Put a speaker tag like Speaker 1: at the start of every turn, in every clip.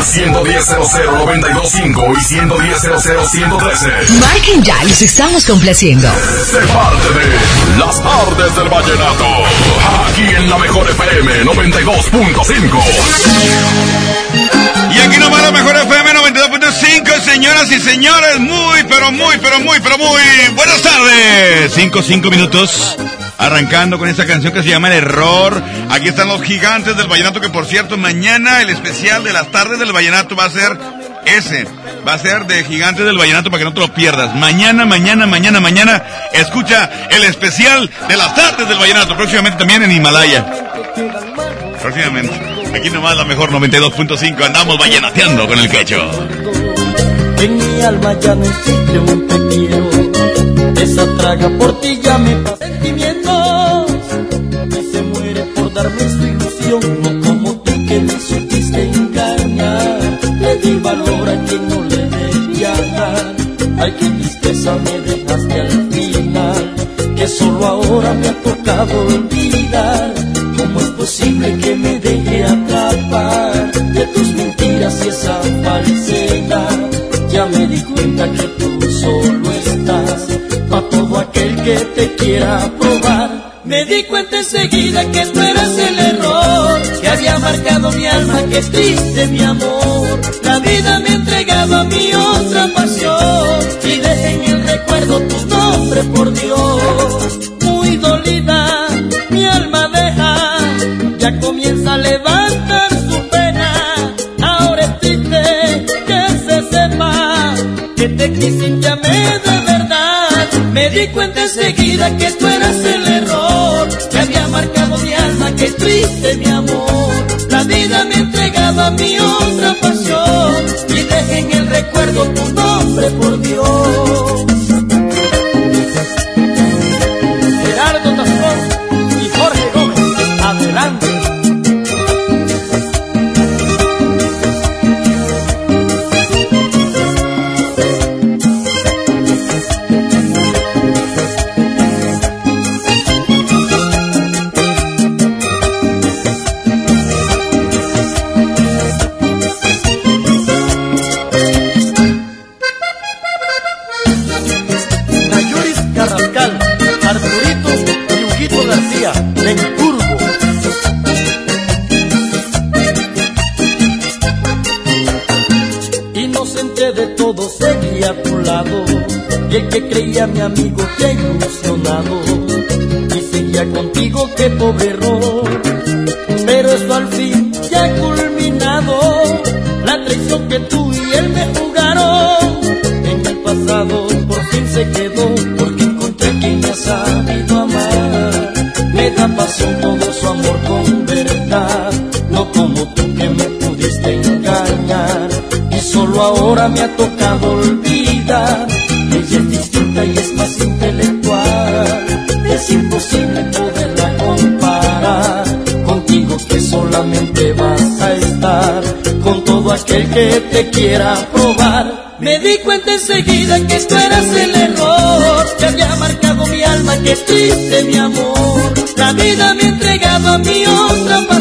Speaker 1: Al 110.00.925 y 110.00.113.
Speaker 2: Marquen ya, los estamos complaciendo.
Speaker 1: Se parte de Las tardes del vallenato. Aquí en la mejor FM 92.5.
Speaker 3: Y aquí nomás la mejor FM 92.5, señoras y señores, muy, pero muy, pero muy, pero muy buenas tardes. Cinco, cinco minutos. Arrancando con esta canción que se llama El Error. Aquí están los gigantes del vallenato, que por cierto, mañana el especial de las tardes del vallenato va a ser ese. Va a ser de gigantes del vallenato para que no te lo pierdas. Mañana, mañana, mañana, mañana, escucha el especial de las tardes del vallenato. Próximamente también en Himalaya. Próximamente. Aquí nomás la mejor 92.5. Andamos vallenateando con el quecho.
Speaker 4: En mi alma ya no existe un te. Esa traga por ti ya me pasa No como tú que me supiste engañar. Le di valor a quien no le debía dar. Ay, qué tristeza me dejaste al final. Que solo ahora me ha tocado olvidar. ¿Cómo es posible que me deje atrapar de tus mentiras y esa falsedad? Ya me di cuenta que tú solo estás pa' todo aquel que te quiera probar. Me di cuenta enseguida que tú eras el error que había marcado mi alma, que triste mi amor. La vida me entregaba mi otra pasión y dejé en el recuerdo tu nombre, por Dios. Muy dolida, mi alma deja, ya comienza a levantar su pena. Ahora es triste que se sepa que te quise y te amé de verdad. Me di cuenta enseguida que tú eras el mi amor. La vida me entregaba mi otra pasión y dejé en el recuerdo tu nombre, por Dios. Que creía mi amigo ha ilusionado y seguía contigo qué pobre error. Pero esto al fin ya ha culminado. La traición que tú y él me jugaron en el pasado por fin se quedó. Porque encontré quien me ha sabido amar. Me da pasión todo su amor con verdad. No como tú que me pudiste engañar. Y solo ahora me ha tocado olvidar ella es distinta y es más intelectual es imposible poderla comparar contigo que solamente vas a estar con todo aquel que te quiera probar. Me di cuenta enseguida que tú eras el error que había marcado mi alma, que triste mi amor. La vida me entregaba mi otra pasión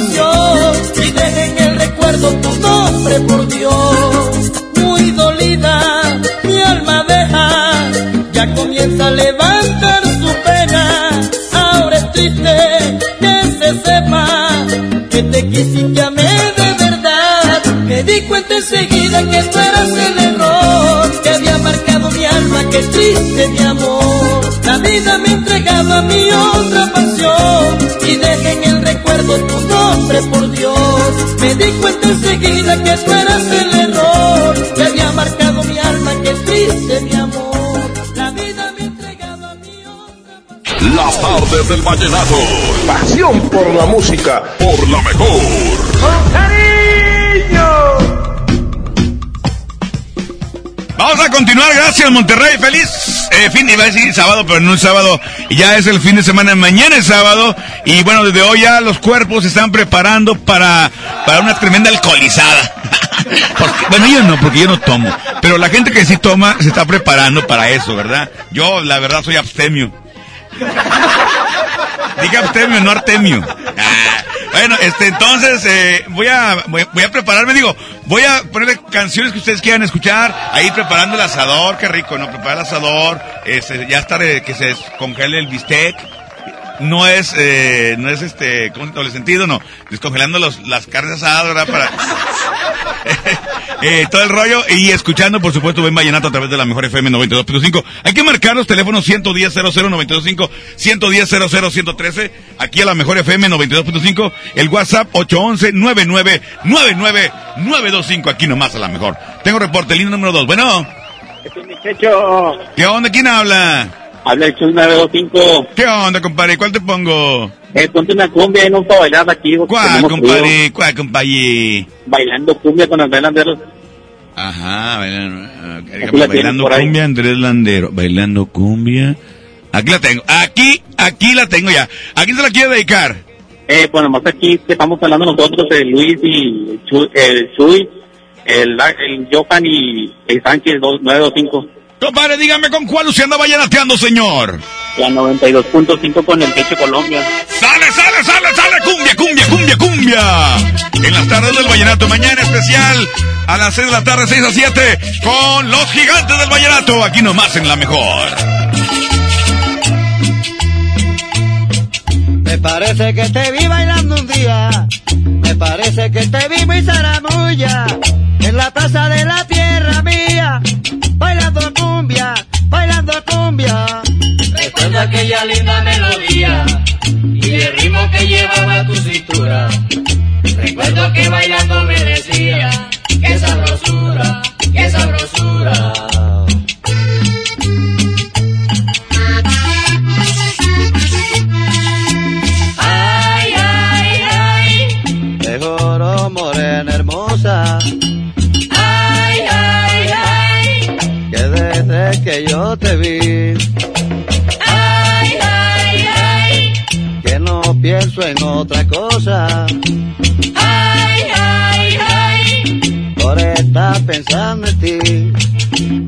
Speaker 4: que tú eras el error que había marcado mi alma, que triste mi amor. La vida me entregaba mi otra pasión y dejé en el recuerdo tu nombre, por Dios. Me di cuenta enseguida que tú eras el error que había marcado mi alma, que triste mi amor. La vida me entregaba mi otra pasión.
Speaker 1: Las tardes del vallenato.
Speaker 5: Pasión por la música.
Speaker 1: Por la mejor.
Speaker 6: Vamos a continuar, gracias Monterrey, feliz eh, fin, iba a decir sábado, pero no es sábado, ya es el fin de semana, mañana es sábado, y bueno, desde hoy ya los cuerpos se están preparando para, para una tremenda alcoholizada. bueno, yo no, porque yo no tomo, pero la gente que sí toma se está preparando para eso, ¿verdad? Yo, la verdad, soy abstemio. Dije abstemio, no artemio. Ah, bueno, este, entonces, eh, voy a, voy, a prepararme, digo, voy a ponerle canciones que ustedes quieran escuchar, ahí preparando el asador, qué rico, ¿no? Preparar el asador, este, ya está que se congele el bistec, no es, eh, no es este, ¿cómo doble sentido? No, descongelando los, las carnes asadas, ¿verdad? Para, eh, todo el rollo y escuchando, por supuesto, buen vallenato a través de la mejor FM 92.5. Hay que marcar los teléfonos 110 00 110 00 113, aquí a la mejor FM 92.5, el WhatsApp 811 99 99 925, aquí nomás a la mejor. Tengo reporte, línea número 2. Bueno. ¿Qué onda? ¿Quién habla?
Speaker 7: Habla el Chus 925.
Speaker 6: ¿Qué onda, compadre? ¿Cuál te pongo?
Speaker 7: Eh, ponte una cumbia y no para bailar aquí.
Speaker 6: ¿Cuál, compadre? ¿Cuál, compadre?
Speaker 7: Bailando cumbia con Andrés Landero.
Speaker 6: Ajá, bailando, bailando cumbia, Andrés Landero. Bailando cumbia. Aquí la tengo. Aquí, aquí la tengo ya. ¿A quién se la quiere dedicar?
Speaker 7: Eh, pues nomás aquí estamos hablando nosotros, el Luis y el Chuy, el, el Johan y el Sánchez 925.
Speaker 6: Compadre, dígame con cuál usted anda vallenateando, señor.
Speaker 7: La 92.5 con el Techo Colombia.
Speaker 6: ¡Sale, sale, sale, sale! ¡Cumbia, cumbia, cumbia, cumbia! En las tardes del vallenato, mañana especial, a las 6 de la tarde, 6 a 7, con los gigantes del vallenato, aquí nomás en la mejor.
Speaker 8: Me parece que te vi bailando un día, me parece que te vi muy zaramulla, en la plaza de la tierra mía bailando cumbia, bailando cumbia.
Speaker 9: Recuerdo aquella linda melodía y el ritmo que llevaba tu cintura. Recuerdo que bailando me decía, qué sabrosura, qué sabrosura.
Speaker 8: Que yo te vi.
Speaker 9: Ay, ay, ay.
Speaker 8: Que no pienso en otra cosa.
Speaker 9: Ay, ay, ay.
Speaker 8: Por estar pensando en ti.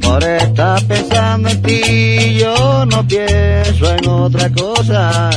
Speaker 8: Por estar pensando en ti. Yo no pienso en otra cosa.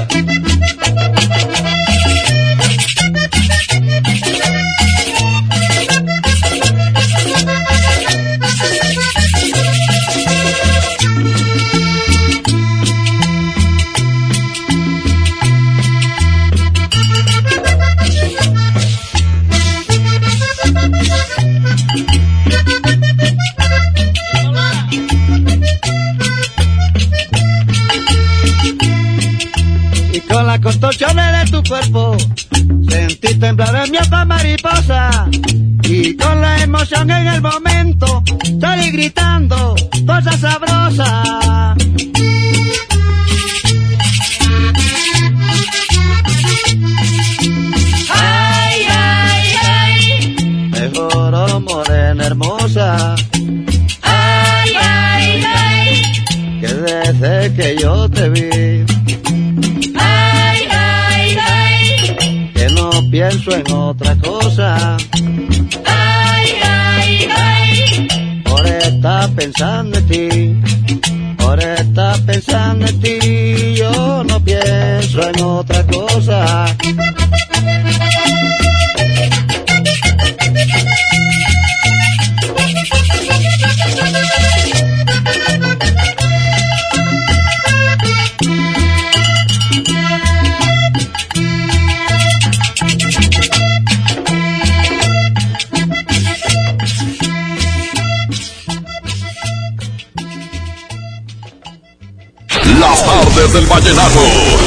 Speaker 8: Desde
Speaker 1: el vallenato.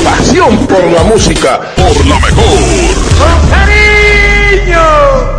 Speaker 10: Pasión por la música.
Speaker 1: Por la mejor.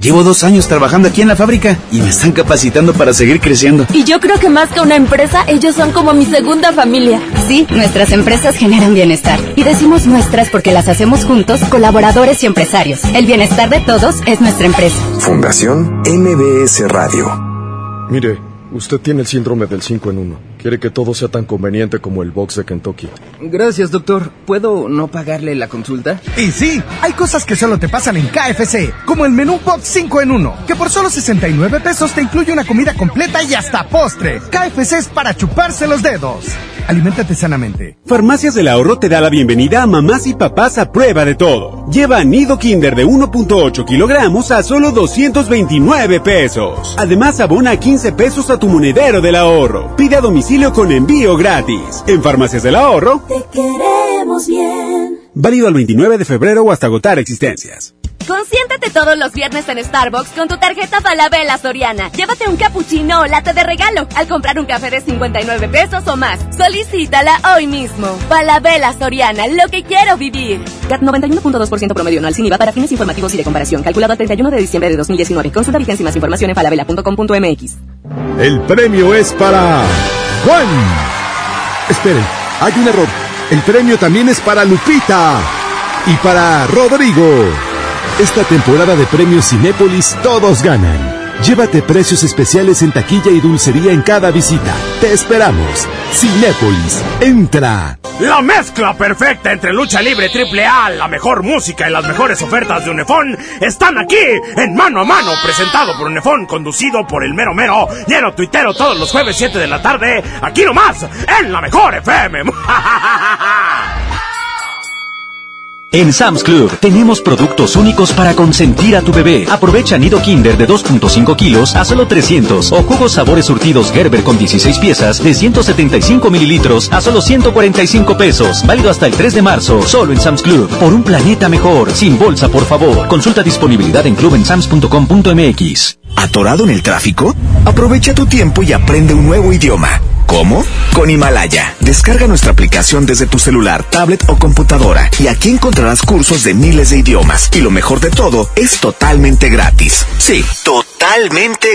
Speaker 11: Llevo dos años trabajando aquí en la fábrica y me están capacitando para seguir creciendo.
Speaker 12: Y yo creo que más que una empresa, ellos son como mi segunda familia.
Speaker 13: Sí, nuestras empresas generan bienestar. Y decimos nuestras porque las hacemos juntos, colaboradores y empresarios. El bienestar de todos es nuestra empresa.
Speaker 14: Fundación MBS Radio.
Speaker 15: Mire, usted tiene el síndrome del 5 en 1. Quiere que todo sea tan conveniente como el box de Kentucky.
Speaker 16: Gracias, doctor. ¿Puedo no pagarle la consulta?
Speaker 17: Y sí, hay cosas que solo te pasan en KFC, como el menú box 5 en 1, que por solo 69 pesos te incluye una comida completa y hasta postre. KFC es para chuparse los dedos. Aliméntate sanamente.
Speaker 18: Farmacias del Ahorro te da la bienvenida a mamás y papás a prueba de todo. Lleva nido Kinder de 1.8 kilogramos a solo 229 pesos. Además, abona 15 pesos a tu monedero del ahorro. Pide a domicilio con envío gratis. En Farmacias del Ahorro.
Speaker 19: Te queremos bien.
Speaker 18: Válido al 29 de febrero o hasta agotar existencias.
Speaker 12: Consiéntate todos los viernes en Starbucks con tu tarjeta Falabella Soriana. Llévate un cappuccino o latte de regalo al comprar un café de 59 pesos o más. Solicítala hoy mismo. Falabella Soriana, lo que quiero vivir.
Speaker 20: CAT 91.2% promedio anual sin IVA para fines informativos y de comparación. Calculado al 31 de diciembre de 2019. Consulta vigencia y más información en falabella.com.mx.
Speaker 21: El premio es para Juan. Esperen, hay un error. El premio también es para Lupita y para Rodrigo. Esta temporada de premios Cinépolis todos ganan. Llévate precios especiales en taquilla y dulcería en cada visita. Te esperamos. Cinépolis, entra.
Speaker 22: La mezcla perfecta entre lucha libre triple A, la mejor música y las mejores ofertas de Unefón están aquí en Mano a Mano, presentado por Unefón, conducido por el mero mero, lleno tuitero todos los jueves 7 de la tarde, aquí nomás, en la mejor FM.
Speaker 23: En Sam's Club tenemos productos únicos para consentir a tu bebé. Aprovecha nido Kinder de 2.5 kilos a solo 300 o jugos sabores surtidos Gerber con 16 piezas de 175 mililitros a solo 145 pesos. Válido hasta el 3 de marzo, solo en Sam's Club. Por un planeta mejor, sin bolsa por favor. Consulta disponibilidad en clubensams.com.mx.
Speaker 14: ¿Atorado en el tráfico? Aprovecha tu tiempo y aprende un nuevo idioma. ¿Cómo? Con Himalaya. Descarga nuestra aplicación desde tu celular, tablet o computadora y aquí encontrarás cursos de miles de idiomas. Y lo mejor de todo, es totalmente gratis. Sí, totalmente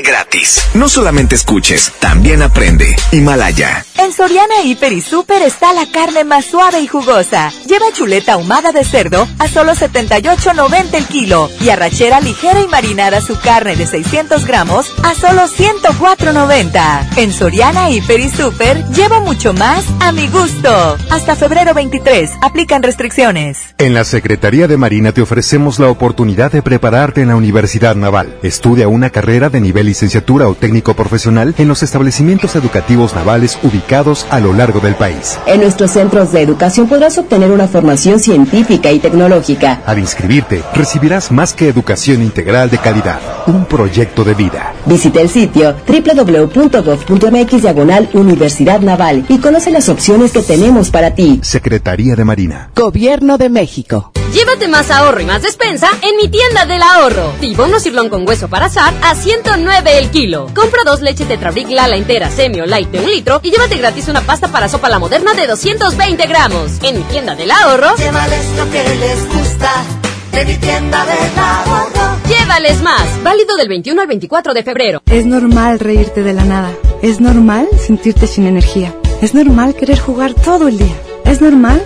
Speaker 14: gratis. No solamente escuches, también aprende. Himalaya.
Speaker 24: En Soriana Hiper y Super está la carne más suave y jugosa. Lleva chuleta ahumada de cerdo a solo 78.90 el kilo y arrachera ligera y marinada su carne de 600 gramos a solo 104.90. En Soriana Hiper y Super llevo mucho más a mi gusto. Hasta febrero 23. Aplican restricciones.
Speaker 21: En la Secretaría de Marina te ofrecemos la oportunidad de prepararte en la Universidad Naval. Estudia una carrera de nivel licenciatura o técnico profesional en los establecimientos educativos navales ubicados a lo largo del país.
Speaker 25: En nuestros centros de educación podrás obtener una formación científica y tecnológica.
Speaker 21: Al inscribirte, recibirás más que educación integral de calidad, un proyecto de vida.
Speaker 25: Visita el sitio www.gov.mx diagonal Universidad Naval y conoce las opciones que tenemos para ti.
Speaker 21: Secretaría de Marina.
Speaker 25: Gobierno de México.
Speaker 12: Llévate más ahorro y más despensa en mi tienda del ahorro. Tibono cirlón con hueso para asar a 109 el kilo. Compra dos leches Tetrabric Lala entera, semi o light de un litro y llévate gratis una pasta para sopa la moderna de 220 gramos. En mi tienda del ahorro.
Speaker 19: Llévales lo que les gusta de mi tienda del ahorro.
Speaker 12: Llévales más. Válido del 21 al 24 de febrero.
Speaker 26: Es normal reírte de la nada. Es normal sentirte sin energía. Es normal querer jugar todo el día. Es normal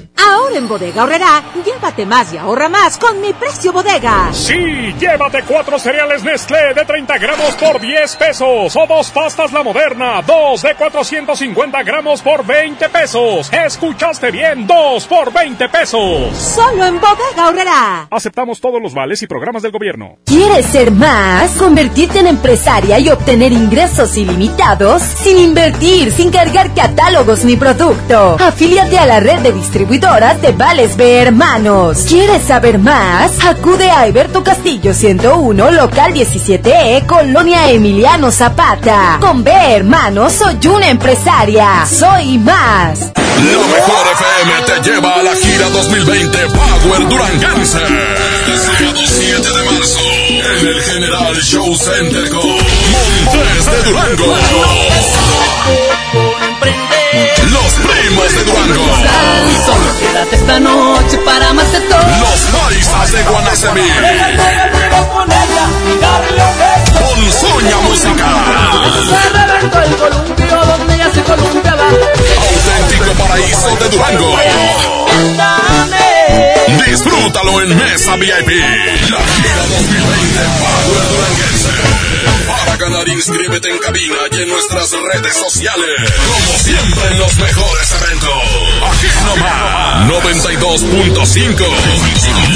Speaker 27: Ahora en Bodega Horrera, llévate más y ahorra más con mi precio bodega.
Speaker 28: Sí, llévate cuatro cereales Nestlé de 30 gramos por 10 pesos o dos pastas La Moderna, dos de 450 gramos por 20 pesos. Escuchaste bien, dos por 20 pesos.
Speaker 27: Solo en Bodega Horrera.
Speaker 28: Aceptamos todos los vales y programas del gobierno.
Speaker 27: ¿Quieres ser más? Convertirte en empresaria y obtener ingresos ilimitados sin invertir, sin cargar catálogos ni producto. Afíliate a la red de distribuidores de Vales B Hermanos. ¿Quieres saber más? Acude a Alberto Castillo 101, local 17E, Colonia Emiliano Zapata. Con B Hermanos soy una empresaria. Soy más.
Speaker 1: La mejor FM te lleva a la gira 2020 Power Duranguense. Sábado 7 de marzo. En el General Show Center con Montes de Durango. De Durango.
Speaker 4: Solo quédate esta noche para más de todo.
Speaker 1: Los paisas de Guanacemí. Con Soña Musical.
Speaker 4: el columpio donde ya se columpiaba.
Speaker 1: Auténtico paraíso de Durango. Disfrútalo en Mesa VIP. La gira 2020 Power Duranguense. Para ganar, inscríbete en cabina y en nuestras redes sociales. Como siempre los mejores eventos. Aquí nomás. 92.5.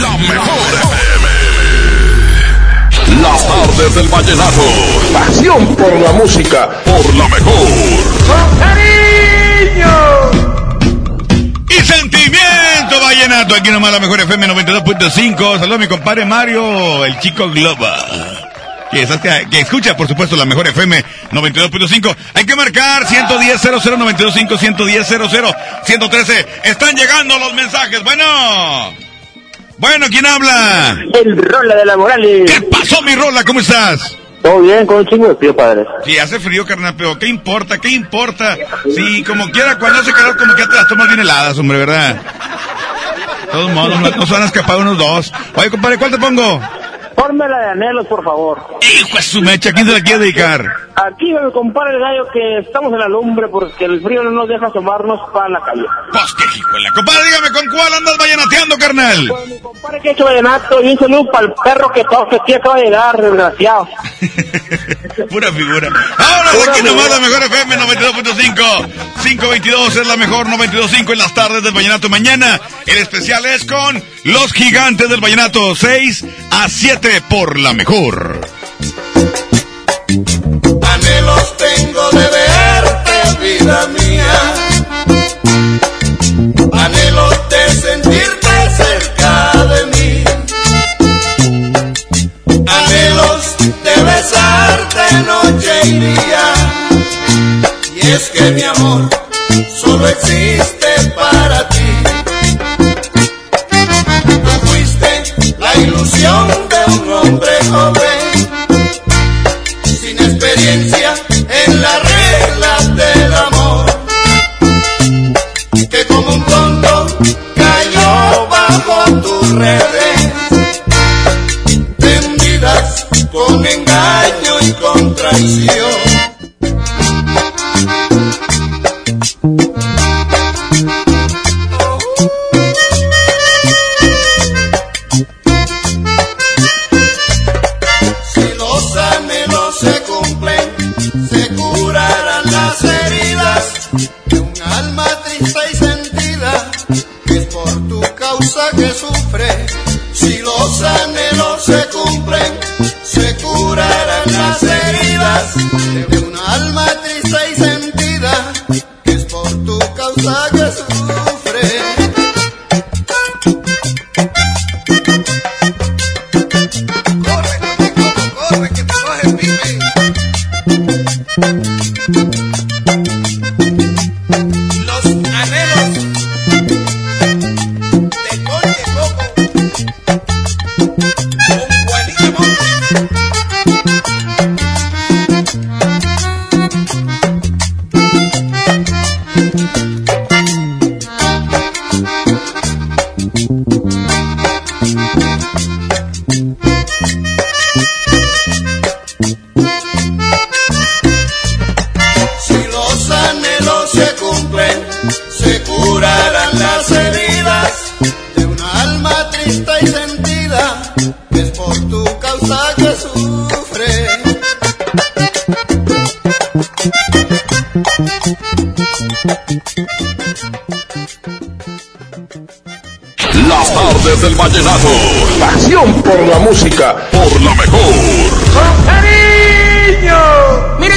Speaker 1: La mejor FM. Las tardes del vallenato.
Speaker 29: Pasión por la música.
Speaker 1: Por la mejor.
Speaker 30: ¡Con cariño!
Speaker 6: Vallenato. Aquí nomás la mejor FM 92.5. Saludos a mi compadre Mario, el chico Globa. Que, que, escucha, por supuesto, la mejor FM 92.5. Hay que marcar 110 00 925 110 00 113. Están llegando los mensajes. Bueno. Bueno, ¿quién habla?
Speaker 7: El Rola de la Morales.
Speaker 6: ¿Qué pasó, mi Rola? ¿Cómo estás?
Speaker 7: Todo bien, con un chingo de frío, padre.
Speaker 6: Sí, hace frío, carnal, pero ¿qué importa? ¿Qué importa? Sí, como quiera, cuando hace calor, como que te las tomas bien heladas, hombre, ¿verdad? Todos modos, no se van a escapar unos dos. Oye, compadre, ¿cuál te pongo?
Speaker 7: Fórmela de anhelos, por favor.
Speaker 6: Hijo de su mecha, ¿quién se la quiere dedicar?
Speaker 7: Aquí me compara el gallo que estamos en la lumbre porque el frío no nos deja asomarnos para la calle.
Speaker 6: Pues qué hijo de la compadre, dígame, ¿con cuál andas vallenateando, carnal?
Speaker 7: Pues mi compadre que ha hecho vallenato y un saludo para el perro que todo que aquí acaba de llegar, desgraciado.
Speaker 6: Pura figura. Ahora aquí nomás la mejor FM 92.5. 522 es la mejor 92.5 en las tardes del vallenato. Mañana el especial es con los gigantes del vallenato 6 a 7 por la mejor.
Speaker 8: Tengo de verte, vida mía. Anhelos de sentirte cerca de mí. Anhelos de besarte noche y día. Y es que mi amor solo existe para ti. Tú fuiste la ilusión bajo tus redes, tendidas con engaño y con traición.
Speaker 4: Del vallenato.
Speaker 1: Pasión por la música.
Speaker 4: Por la mejor.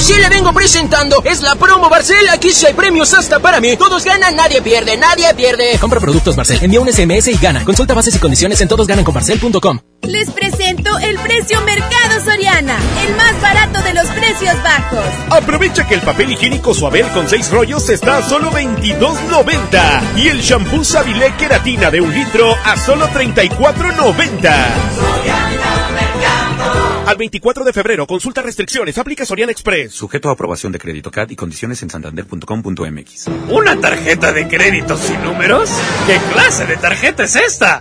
Speaker 31: Si le vengo presentando. Es la promo Barcel. Aquí sí hay premios hasta para mí. Todos ganan, nadie pierde, nadie pierde.
Speaker 32: Compra productos Barcel. Envía un SMS y gana. Consulta bases y condiciones en todosgananconbarcel.com.
Speaker 33: Les presento el precio Mercado Soriana. El más barato de los precios bajos.
Speaker 34: Aprovecha que el papel higiénico Suabel con 6 rollos está a solo 22.90. Y el shampoo Sabilé Queratina de un litro a solo 34.90. Al 24 de febrero, consulta restricciones, aplica Soriana Express.
Speaker 35: Sujeto a aprobación de crédito CAD y condiciones en santander.com.mx.
Speaker 36: ¿Una tarjeta de crédito sin números? ¿Qué clase de tarjeta es esta?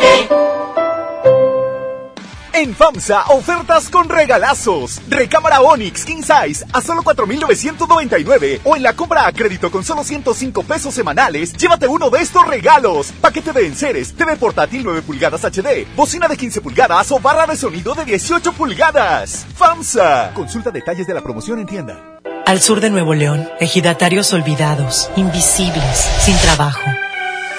Speaker 37: En FAMSA, ofertas con regalazos. Recámara Onix King Size a solo 4,999. O en la compra a crédito con solo 105 pesos semanales, llévate uno de estos regalos. Paquete de enseres, TV portátil 9 pulgadas HD, bocina de 15 pulgadas o barra de sonido de 18 pulgadas. FAMSA. Consulta detalles de la promoción en tienda.
Speaker 38: Al sur de Nuevo León, ejidatarios olvidados, invisibles, sin trabajo.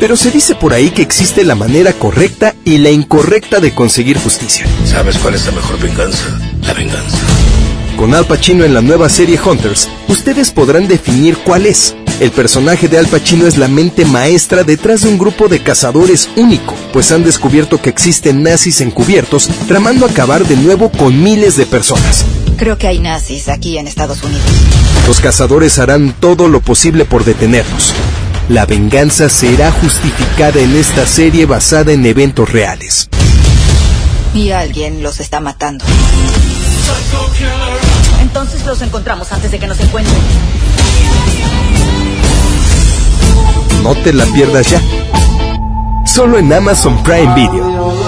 Speaker 39: pero se dice por ahí que existe la manera correcta y la incorrecta de conseguir justicia.
Speaker 40: ¿Sabes cuál es la mejor venganza? La venganza.
Speaker 39: Con Al Pacino en la nueva serie Hunters, ustedes podrán definir cuál es. El personaje de Al Pacino es la mente maestra detrás de un grupo de cazadores único, pues han descubierto que existen nazis encubiertos tramando acabar de nuevo con miles de personas.
Speaker 41: Creo que hay nazis aquí en Estados Unidos.
Speaker 39: Los cazadores harán todo lo posible por detenerlos. La venganza será justificada en esta serie basada en eventos reales.
Speaker 41: Y alguien los está matando.
Speaker 42: Entonces los encontramos antes de que nos encuentren.
Speaker 39: No te la pierdas ya. Solo en Amazon Prime Video.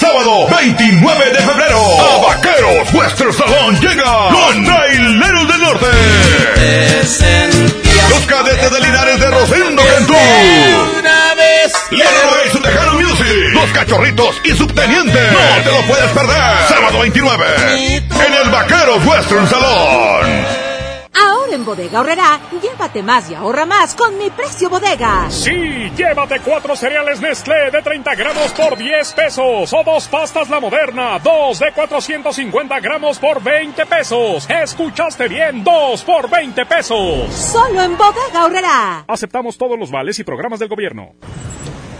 Speaker 6: Sábado 29 de febrero, a Vaqueros Western Salón llega los Traileros del Norte. Los cadetes de Linares de Rosendo Cantú. Leonardo y su Tejano Music. Los cachorritos y subteniente. No te lo puedes perder. Sábado 29 en el Vaqueros Western Salón.
Speaker 27: En Bodega Horrera, llévate más y ahorra más con mi precio bodega.
Speaker 28: Sí, llévate cuatro cereales Nestlé de 30 gramos por 10 pesos o dos pastas La Moderna, dos de 450 gramos por 20 pesos. ¿Escuchaste bien? Dos por 20 pesos.
Speaker 27: Solo en Bodega Horrera.
Speaker 28: Aceptamos todos los vales y programas del gobierno.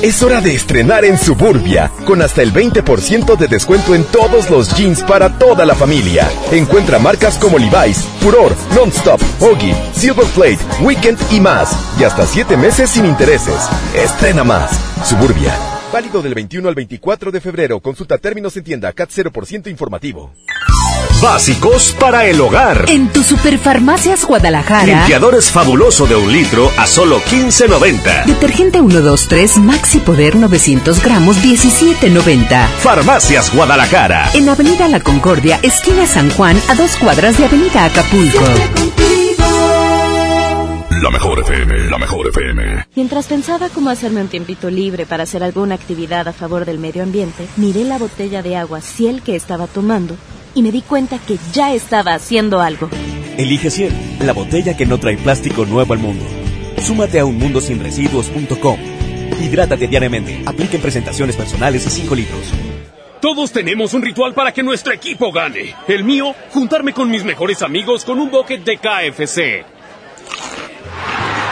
Speaker 39: Es hora de estrenar en Suburbia, con hasta el 20% de descuento en todos los jeans para toda la familia. Encuentra marcas como Levi's, Furor, Nonstop, Silver Silverplate, Weekend y más. Y hasta 7 meses sin intereses. Estrena más. Suburbia. Válido del 21 al 24 de febrero. Consulta términos en tienda CAT 0% informativo.
Speaker 1: Básicos para el hogar.
Speaker 43: En tu Superfarmacias Guadalajara.
Speaker 1: Limpiadores fabuloso de un litro a solo 15.90.
Speaker 43: Detergente 123 Maxi Poder 900 gramos 17.90.
Speaker 1: Farmacias Guadalajara.
Speaker 43: En Avenida La Concordia, esquina San Juan, a dos cuadras de Avenida Acapulco.
Speaker 1: La mejor FM, la mejor FM.
Speaker 44: Mientras pensaba cómo hacerme un tiempito libre para hacer alguna actividad a favor del medio ambiente, miré la botella de agua Ciel que estaba tomando y me di cuenta que ya estaba haciendo algo.
Speaker 40: Elige Ciel, la botella que no trae plástico nuevo al mundo. Súmate a unmundosinresiduos.com. Hidrátate diariamente. Apliquen presentaciones personales y 5 litros.
Speaker 45: Todos tenemos un ritual para que nuestro equipo gane. El mío, juntarme con mis mejores amigos con un bucket de KFC.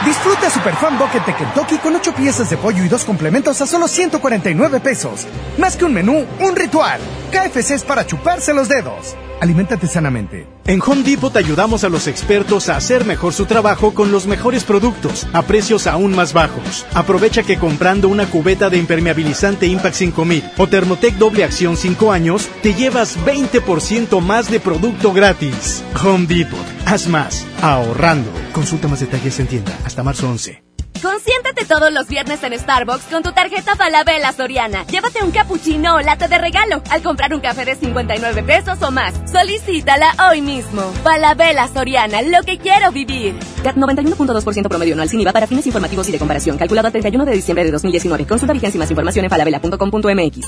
Speaker 17: Disfruta Superfan Bucket de Kentucky con 8 piezas de pollo y dos complementos a solo 149 pesos. Más que un menú, un ritual. KFC es para chuparse los dedos. Aliméntate sanamente.
Speaker 46: En Home Depot te ayudamos a los expertos a hacer mejor su trabajo con los mejores productos a precios aún más bajos. Aprovecha que comprando una cubeta de impermeabilizante Impact 5000 o Thermotec doble acción 5 años, te llevas 20% más de producto gratis. Home Depot. Haz más. Ahorrando. Consulta más detalles en tienda hasta marzo 11.
Speaker 47: Consiéntate todos los viernes en Starbucks con tu tarjeta Falabella Soriana. Llévate un cappuccino o lata de regalo al comprar un café de 59 pesos o más. Solicítala hoy mismo. Falabella Soriana, lo que quiero vivir.
Speaker 44: CAT 91.2% promedio anual sin IVA para fines informativos y de comparación. Calculado el 31 de diciembre de 2019. Consulta vigencia y más información en falabella.com.mx.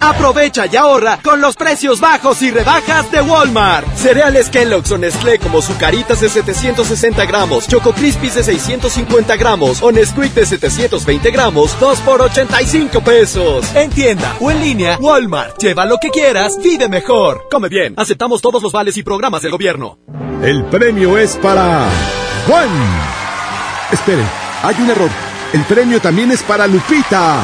Speaker 39: Aprovecha y ahorra con los precios bajos y rebajas de Walmart. Cereales Kellogg's o Nestlé como Zucaritas de 760 gramos, Choco Crispies de 650 gramos o Nesquik de 720 gramos, 2 por 85 pesos. En tienda o en línea, Walmart. Lleva lo que quieras, vive mejor. Come bien, aceptamos todos los vales y programas del gobierno.
Speaker 18: El premio es para Juan. Espere, hay un error. El premio también es para Lupita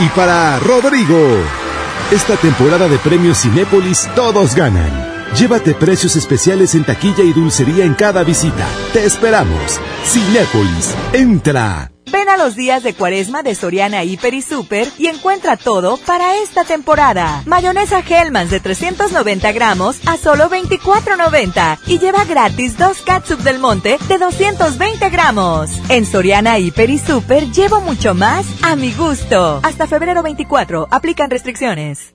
Speaker 18: y para Rodrigo. Esta temporada de premios Cinépolis todos ganan. Llévate precios especiales en taquilla y dulcería en cada visita. Te esperamos. Cinépolis, entra.
Speaker 27: Ven a los días de cuaresma de Soriana Hiper y Super y encuentra todo para esta temporada. Mayonesa Hellmann's de 390 gramos a solo 24.90 y lleva gratis dos catsup del monte de 220 gramos. En Soriana Hiper y Super llevo mucho más a mi gusto. Hasta febrero 24, aplican restricciones.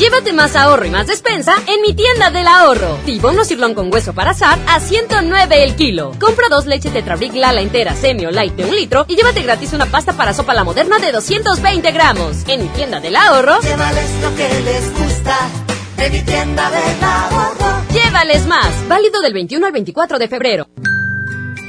Speaker 12: Llévate más ahorro y más despensa en mi tienda del ahorro. Tibono sirlón con hueso para asar a 109 el kilo. Compra dos leches Tetrabric Lala entera, semi o light de un litro y llévate gratis una pasta para sopa la moderna de 220 gramos. En mi tienda del ahorro.
Speaker 48: Llévales lo que les gusta. En mi tienda del ahorro.
Speaker 12: Llévales más. Válido del 21 al 24 de febrero.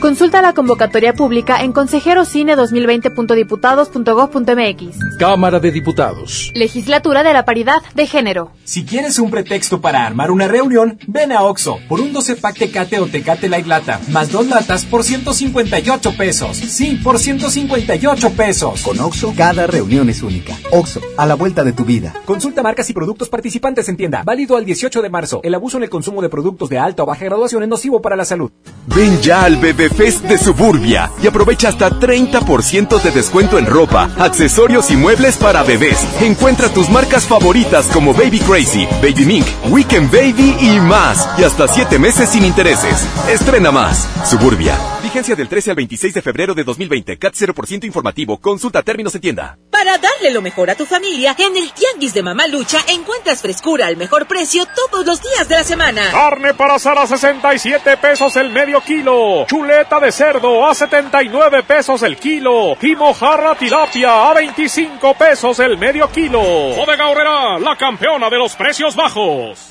Speaker 49: Consulta la convocatoria pública en consejerocine2020.diputados.gov.mx.
Speaker 50: Cámara de Diputados.
Speaker 49: Legislatura de la Paridad de Género.
Speaker 45: Si quieres un pretexto para armar una reunión, ven a Oxo por un 12 pack Tecate o Tecate Light Lata, más dos latas por 158 pesos. Sí, por 158 pesos.
Speaker 21: Con Oxo, cada reunión es única. Oxo, a la vuelta de tu vida.
Speaker 45: Consulta marcas y productos participantes en tienda. Válido al 18 de marzo. El abuso en el consumo de productos de alta o baja graduación es nocivo para la salud.
Speaker 37: Ven ya al Bebé Fest de Suburbia y aprovecha hasta 30% de descuento en ropa, accesorios y muebles para bebés. Encuentra tus marcas favoritas como Baby Crazy, Baby Mink, Weekend Baby y más. Y hasta 7 meses sin intereses. Estrena más. Suburbia. Vigencia del 13 al 26 de febrero de 2020. CAT 0% informativo. Consulta términos en tienda.
Speaker 27: Para darle lo mejor a tu familia, en el Tianguis de Mamalucha encuentras frescura al mejor precio todos los días de la semana.
Speaker 28: Carne para asar a 67 pesos el medio kilo. Chuleta de cerdo a 79 pesos el kilo. Y mojarra tilapia a 25 pesos el medio kilo. Bodega Horrera, la campeona de los precios bajos.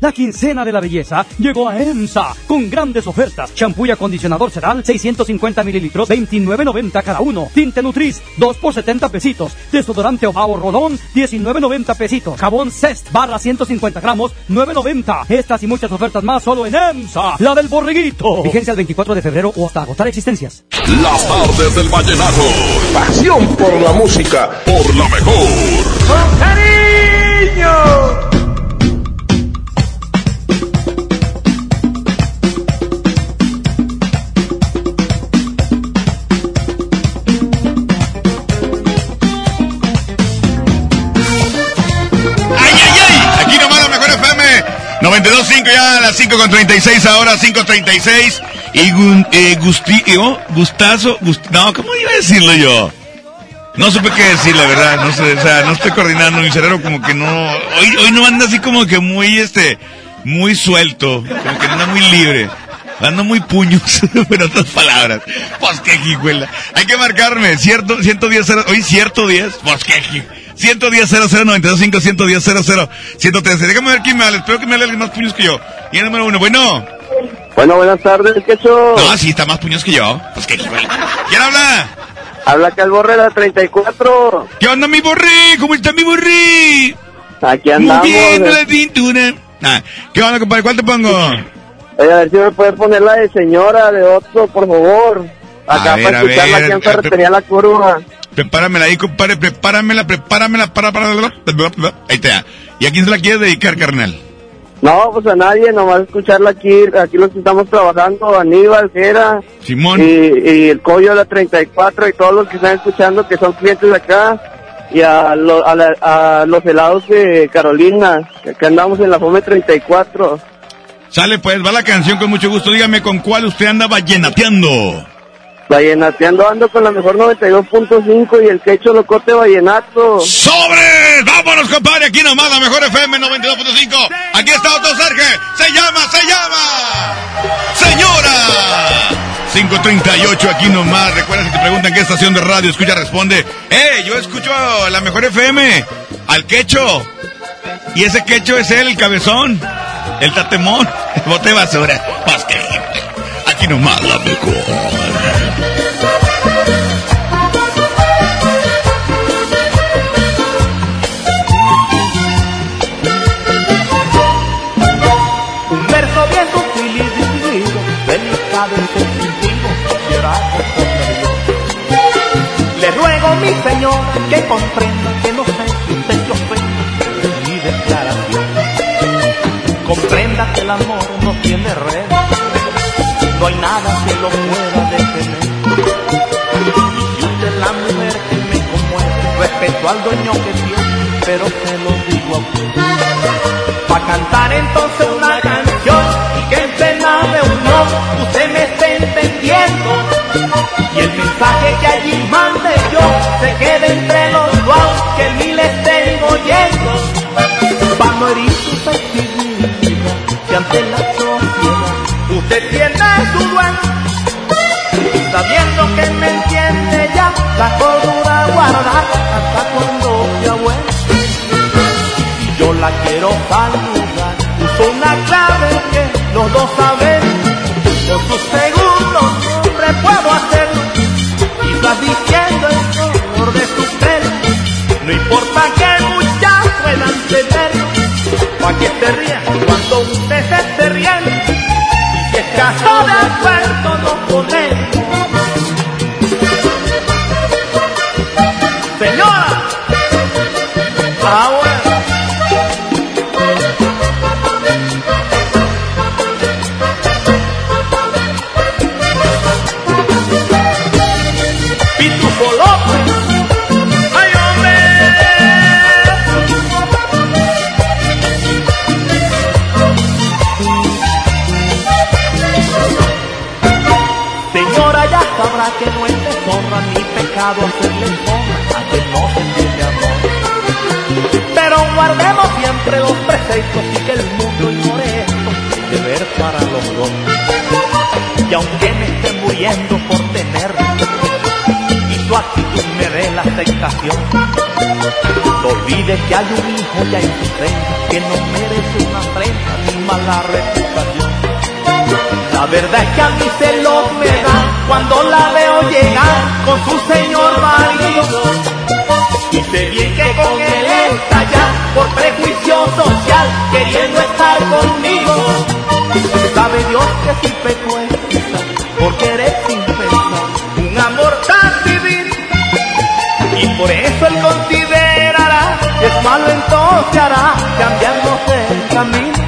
Speaker 51: La quincena de la belleza llegó a EMSA con grandes ofertas. Champú y acondicionador Sedal, 650 mililitros, 29.90 cada uno. Tinte Nutris, 2 por 70 pesitos. Desodorante Obao Rolón, 19.90 pesitos. Jabón Cest, barra 150 gramos, 9.90. Estas y muchas ofertas más solo en EMSA. La del borreguito. Vigencia el 24 de febrero o hasta agotar existencias.
Speaker 1: Las tardes del vallenato. Pasión por la música, por la mejor.
Speaker 52: ¡Con cariño!
Speaker 6: 92.5 ya a las 5.36 ahora, 5.36. Y eh, Gusti, eh, oh, Gustazo, Gust- no, ¿cómo iba a decirlo yo? No supe qué decir, la verdad, no sé, o sea, no estoy coordinando, mi cerebro como que no, hoy, hoy no anda así como que muy, este, muy suelto, como que anda muy libre, ando muy puños, en otras palabras, pues qué hay que marcarme, cierto, 110, cero- hoy cierto 10, pues 110 00 925 110 00 113, déjame ver quién me habla, espero que me hable alguien más puños que yo, y el número uno, bueno,
Speaker 53: Bueno, buenas tardes, Quecho.
Speaker 6: no, sí, está más puños que yo, pues qué ¿quién habla?
Speaker 53: Habla acá el Borrera 34.
Speaker 6: ¿Qué onda, mi borré? ¿Cómo está mi borré?
Speaker 53: Aquí andamos.
Speaker 6: Moviendo
Speaker 53: eh.
Speaker 6: la cintura. Ah, ¿Qué onda, compadre? ¿Cuál te pongo?
Speaker 53: Oye, a ver si me puedes poner la de señora de Otto, por favor. Acá
Speaker 6: A ver,
Speaker 53: para
Speaker 6: a
Speaker 53: escucharla
Speaker 6: ver,
Speaker 53: aquí en Ferretería La Curva.
Speaker 6: Prepáramela ahí, compadre. Prepáramela, prepáramela. Para, para, para, Ahí está. ¿Y a quién se la quieres dedicar, carnal?
Speaker 53: No, pues a nadie, nomás escucharla aquí. Aquí los que estamos trabajando, Aníbal, Gera.
Speaker 6: Simón.
Speaker 53: Y, y el Coyo de la 34 y todos los que están escuchando que son clientes de acá. Y a, lo- a, la- a los helados de Carolina, que acá andamos en la FOME 34.
Speaker 6: Sale, pues, va la canción con mucho gusto. Dígame con cuál usted anda vallenateando.
Speaker 53: Vallenateando ando con la mejor 92.5 y el quecho locote vallenato.
Speaker 6: ¡Sobres! ¡Vámonos, compadre! Aquí nomás, la mejor FM 92.5. Aquí está Otto Serge. ¡Se llama, se llama! ¡Señora! 538 aquí nomás. Recuerda si te preguntan qué estación de radio escucha, responde. ¡Eh! Yo escucho la mejor FM. Al quecho. Y ese quecho es el cabezón. El tatemón. El bote basura. Gente. Aquí nomás la mejor.
Speaker 52: Un verso sutil y dividido, delicado y quisiera componer yo. Le ruego, mi señor, que comprenda que no sé si usted se ofende de mi declaración. Comprenda que el amor no tiene red, no hay nada que lo pueda detener. Es la mujer que me conmueve, respeto al dueño que tiene, pero se lo digo a usted. Pa' cantar entonces una canción y que en plena reunión usted me esté entendiendo y el mensaje que allí mande yo se quede entre los dos que mil estén oyendo pa' no herir su sensibilidad de la sociedad. Usted tiene su dueño, sabiendo que me entiende ya, la cordura guardada hasta cuando sea bueno. Y yo la quiero saludar, uso una clave que los dos sabemos, por sus segundos siempre puedo hacerlo, quizás diciendo el color de su pelo, no importa que muchas puedan tenerlo, pa' que rían cuando usted se esté riendo, caso de acuerdo nos ponemos. Por tenerlo, y su actitud me dé la aceptación, no olvide que hay un hijo ya en su seno que no merece una afrenta ni mala reputación. La verdad es que a mí celos me da cuando la veo llegar con su señor marido. Y sé bien que con él está ya por prejuicio social queriendo estar conmigo. Sabe Dios que si peco por querer por eso él considerará que es malo entonces hará cambiándose el camino.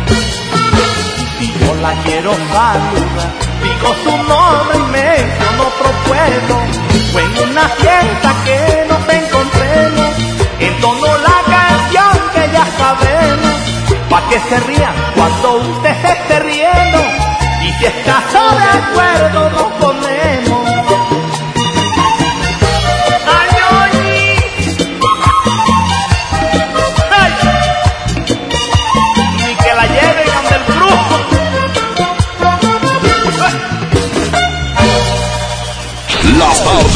Speaker 52: Si yo la quiero saludar, digo su nombre y menciono otro pueblo. Fue en una fiesta que nos encontremos, entonó la canción que ya sabemos, pa' que se rían cuando usted se esté riendo, y si estás de acuerdo nos ponemos.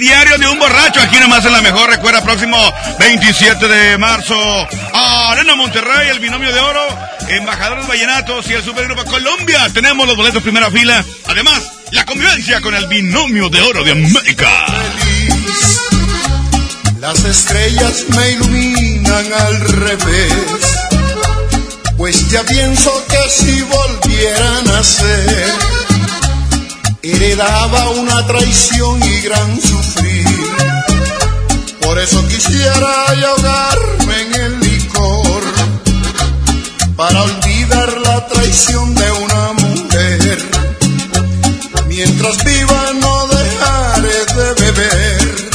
Speaker 6: Diario de un Borracho. Aquí nomás en la mejor. Recuerda, próximo 27 de marzo. Arena Monterrey, el binomio de oro. Embajadores Vallenatos y el Supergrupo Colombia. Tenemos los boletos primera fila. Además, la convivencia con el binomio de oro de América.
Speaker 54: Las estrellas me iluminan al revés, pues ya pienso que si volviera a heredaba una traición y gran sufrir. Por eso quisiera ahogarme en el licor, para olvidar la traición de una mujer. Mientras viva no dejaré de beber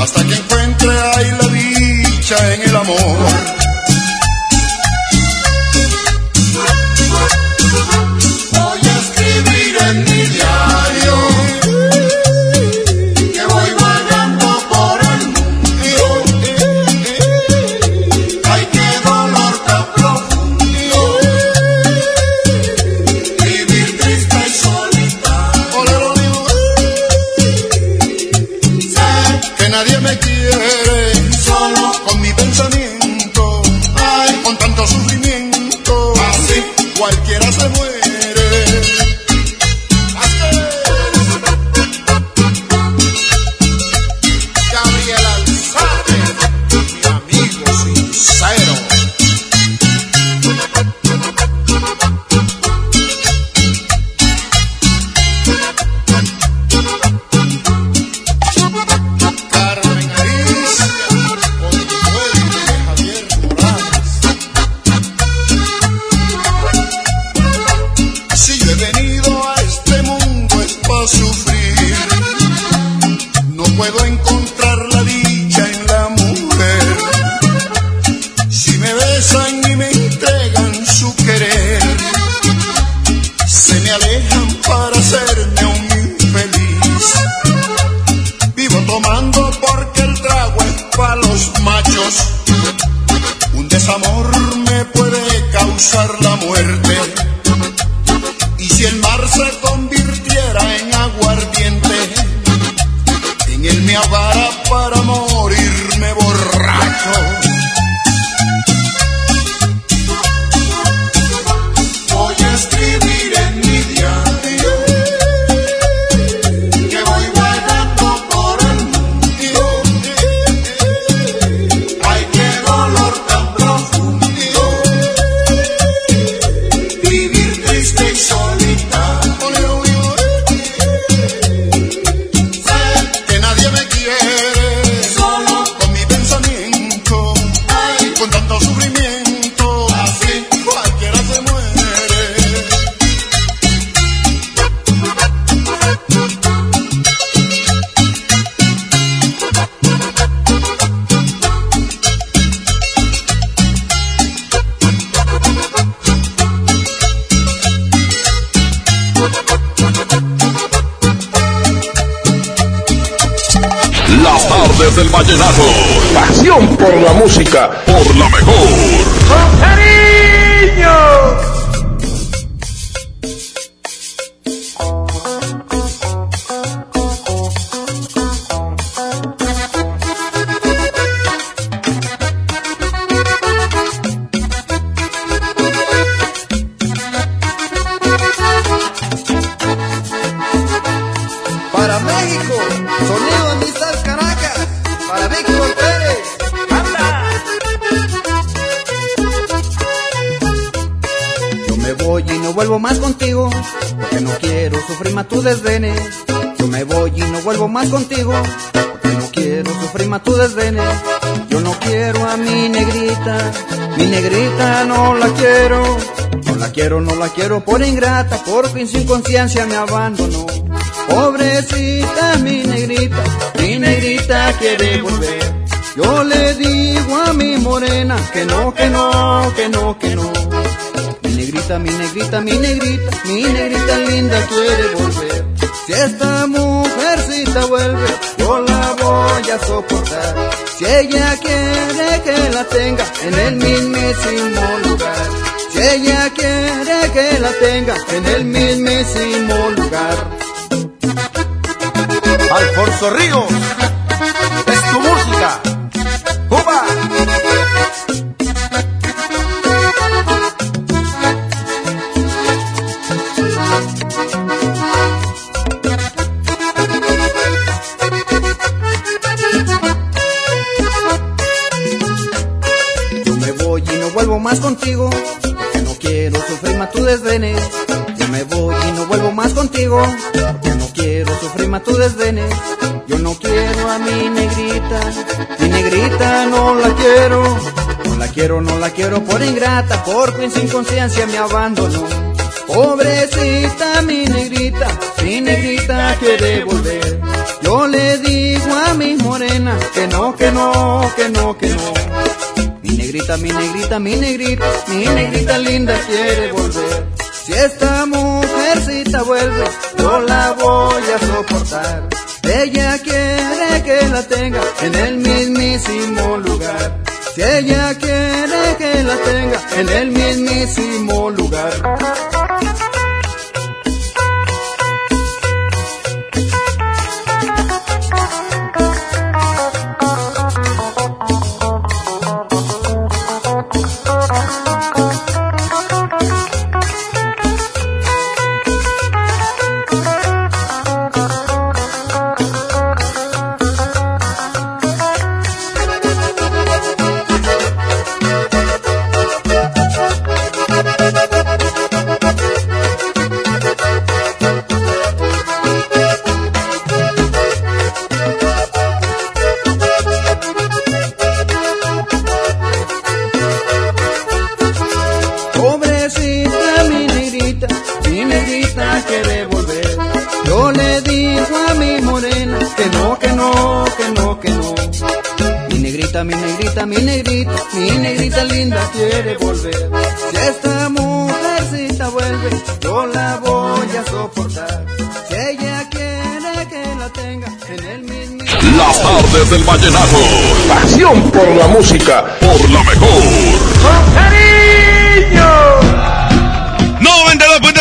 Speaker 54: hasta que encuentre ahí la dicha en el amor. La
Speaker 55: vuelvo más contigo, porque no quiero sufrir más tu desdenes. Yo me voy y no vuelvo más contigo, porque no quiero sufrir más tu desdenes. Yo no quiero a mi negrita, mi negrita no la quiero. No la quiero, no la quiero por ingrata, porque en sin conciencia me abandonó. Pobrecita mi negrita, mi negrita quiere volver. Yo le digo a mi morena que no, que no, que no, que no. Mi negrita, mi negrita, mi negrita, linda quiere volver. Si esta mujercita vuelve, yo la voy a soportar. Si ella quiere que la tenga en el mismísimo lugar. Si ella quiere que la tenga en el mismísimo lugar.
Speaker 56: Alfonso Ríos,
Speaker 55: más contigo, porque no quiero sufrir más tu desdenes. Yo me voy y no vuelvo más contigo, porque no quiero sufrir más tu desdenes. Yo no quiero a mi negrita, mi negrita no la quiero. No la quiero, no la quiero por ingrata, porque sin conciencia me abandonó. Pobrecita mi negrita, mi negrita quiere volver. Yo le digo a mi morena que no, que no, que no, que no. Negrita, mi negrita, mi negrita, mi negrita linda quiere volver. Si esta mujercita vuelve, yo la voy a soportar. Ella quiere que la tenga en el mismísimo lugar. Si ella quiere que la tenga en el mismísimo lugar. Negrita, mi negrita, mi negrita, mi negrita linda quiere volver. Si esta mujercita vuelve, yo la voy a soportar. Si ella quiere que la la tenga en el mismo.
Speaker 1: Las tardes del vallenato. Pasión por la música. Por la mejor.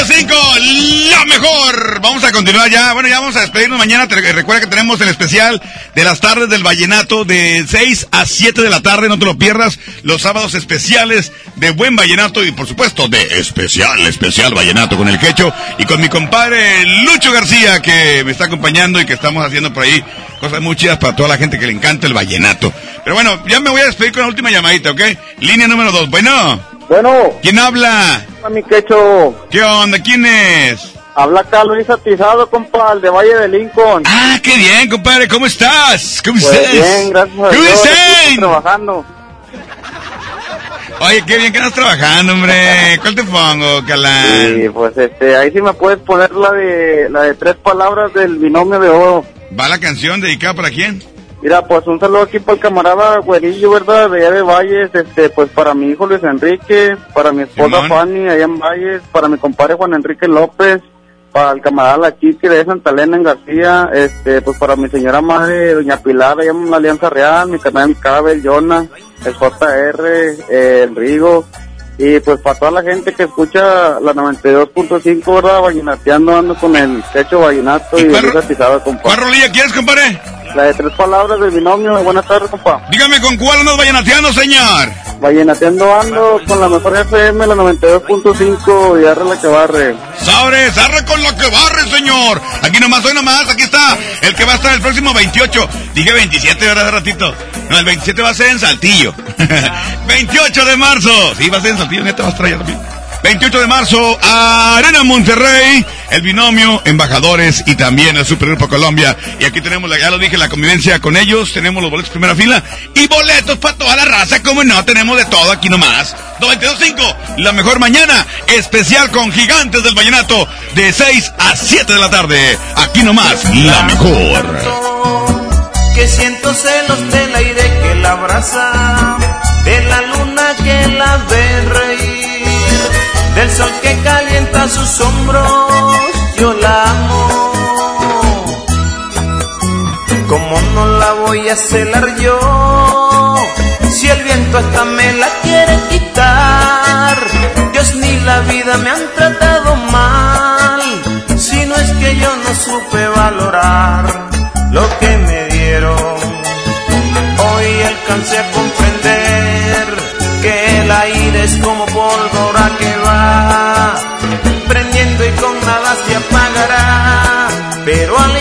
Speaker 6: 92.5, la mejor. Vamos a continuar ya. Bueno, ya vamos a despedirnos mañana. Te recuerda que tenemos el especial de las tardes del vallenato de 6 a 7 de la tarde. No te lo pierdas. Los sábados especiales de buen vallenato y por supuesto de especial, especial vallenato con el quecho y con mi compadre Lucho García que me está acompañando y que estamos haciendo por ahí cosas muy chidas para toda la gente que le encanta el vallenato. Pero bueno, ya me voy a despedir con la última llamadita, ¿ok? Línea número 2. Bueno.
Speaker 53: Bueno.
Speaker 6: ¿Quién habla?
Speaker 53: Mi quecho.
Speaker 6: ¿Qué onda? ¿Quién es?
Speaker 53: Habla Carlos Atizado, compa, de Valle de Lincoln.
Speaker 6: Ah, qué bien, compadre. ¿Cómo estás? ¿Cómo
Speaker 53: pues
Speaker 6: estás?
Speaker 53: bien, gracias a
Speaker 6: ¿Cómo estás?
Speaker 53: Trabajando.
Speaker 6: Oye, qué bien que estás trabajando, hombre. ¿Cuál te pongo, Calán?
Speaker 53: Sí, pues este, ahí sí me puedes poner la de, la de tres palabras del binomio de oro.
Speaker 6: ¿Va la canción dedicada para quién?
Speaker 53: Mira, pues un saludo aquí para el camarada Güerillo, ¿verdad? De allá de Valles, este, pues para mi hijo Luis Enrique, para mi esposa. Fanny allá en Valles, para mi compadre Juan Enrique López, para el camarada La Chiqui de Santa Elena en García, este, pues para mi señora madre, doña Pilar, allá en la Alianza Real, mi canal Cabel, Jonah, el JR, eh, el Rigo, y pues para toda la gente que escucha la 92.5, ¿verdad? Vallenateando, ando con el techo vallenato y,
Speaker 6: cuál
Speaker 53: el atizado, compa.
Speaker 6: ¿Cuál rolilla quieres, compadre?
Speaker 53: La de tres palabras del binomio. Buenas tardes, compa.
Speaker 6: Dígame con cuál andas vallenateando, señor.
Speaker 53: Vallenateando ando con la mejor FM, la 92.5 y arre la que barre.
Speaker 6: Sabres, arre con lo que barre, señor. Aquí nomás, hoy nomás, aquí está. El que va a estar el próximo 28. Dije 27, ¿verdad? Hace ratito. No, el 27 va a ser en Saltillo. 28 de marzo. Sí, va a ser en Saltillo, neta, vas a traer también. 28 de marzo, Arena Monterrey, el binomio, embajadores y también el Supergrupo Colombia. Y aquí tenemos, la, ya lo dije, la convivencia con ellos. Tenemos los boletos primera fila y boletos para toda la raza. Como no, tenemos de todo aquí nomás. 92.5, la mejor mañana, especial con Gigantes del Vallenato, de 6 a 7 de la tarde. Aquí nomás, la mejor.
Speaker 4: que siento celos del aire que la abraza, de la luna que la ve del sol que calienta sus hombros, yo la amo. ¿Cómo no la voy a celar yo? Si el viento hasta me la quiere quitar, Dios ni la vida me han tratado mal, si no es que yo no supe valorar lo que me dieron. Hoy alcancé a comprender que el aire es como pólvora que prendiendo y con nada se apagará, pero al